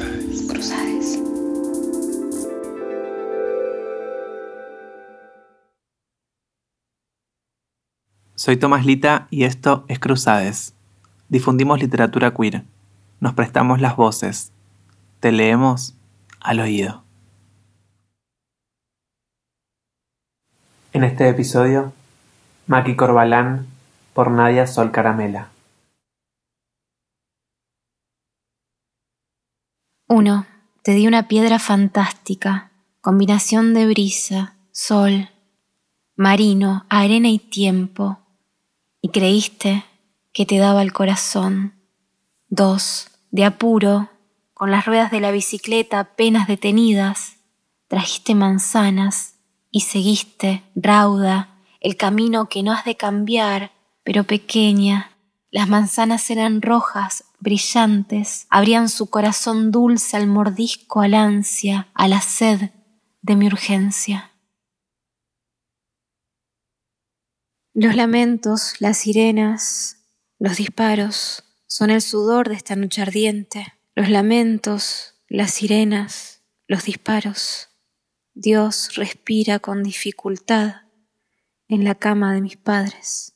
Cruzades. Soy Tomás Lita y esto es Cruzades. Difundimos literatura queer. Nos prestamos las voces. Te leemos al oído. En este episodio, Maki Corbalán por Nadia Sol Caramela. 1. Te di una piedra fantástica, combinación de brisa, sol, marino, arena y tiempo, y creíste que te daba el corazón. 2. De apuro, con las ruedas de la bicicleta apenas detenidas, trajiste manzanas y seguiste, rauda, el camino que no has de cambiar, pero pequeña. Las manzanas eran rojas, brillantes, abrían su corazón dulce al mordisco, al ansia, a la sed de mi urgencia. Los lamentos, las sirenas, los disparos son el sudor de esta noche ardiente. Los lamentos, las sirenas, los disparos. Dios respira con dificultad en la cama de mis padres.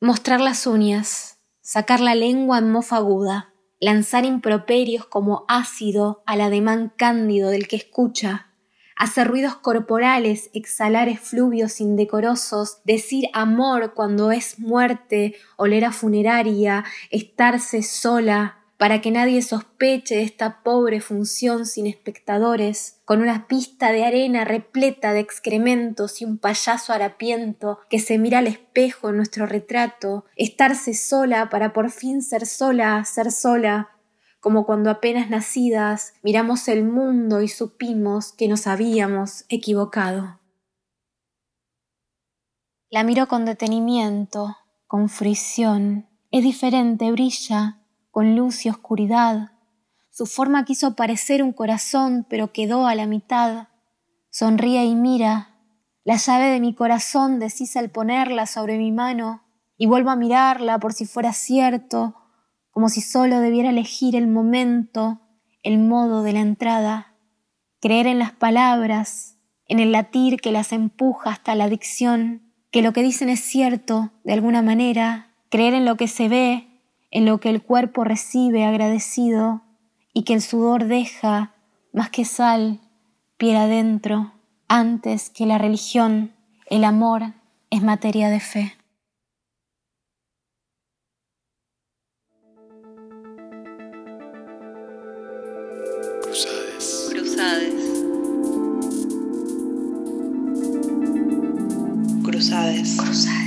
Mostrar las uñas, sacar la lengua en mofa aguda, lanzar improperios como ácido al ademán cándido del que escucha, hacer ruidos corporales, exhalar efluvios indecorosos, decir amor cuando es muerte, oler a funeraria, estarse sola, para que nadie sospeche de esta pobre función sin espectadores, con una pista de arena repleta de excrementos y un payaso harapiento que se mira al espejo en nuestro retrato, estarse sola para por fin ser sola, ser sola, como cuando apenas nacidas miramos el mundo y supimos que nos habíamos equivocado. La miro con detenimiento, con fricción. Es diferente, brilla, con luz y oscuridad. Su forma quiso parecer un corazón, pero quedó a la mitad. Sonríe y mira. La llave de mi corazón deshice al ponerla sobre mi mano, y vuelvo a mirarla por si fuera cierto, como si solo debiera elegir el momento, el modo de la entrada. Creer en las palabras, en el latir que las empuja hasta la adicción, que lo que dicen es cierto, de alguna manera, creer en lo que se ve, en lo que el cuerpo recibe agradecido y que el sudor deja más que sal, piel adentro, antes que la religión, el amor es materia de fe. Cruzades. Cruzades. Cruzades. Cruzades.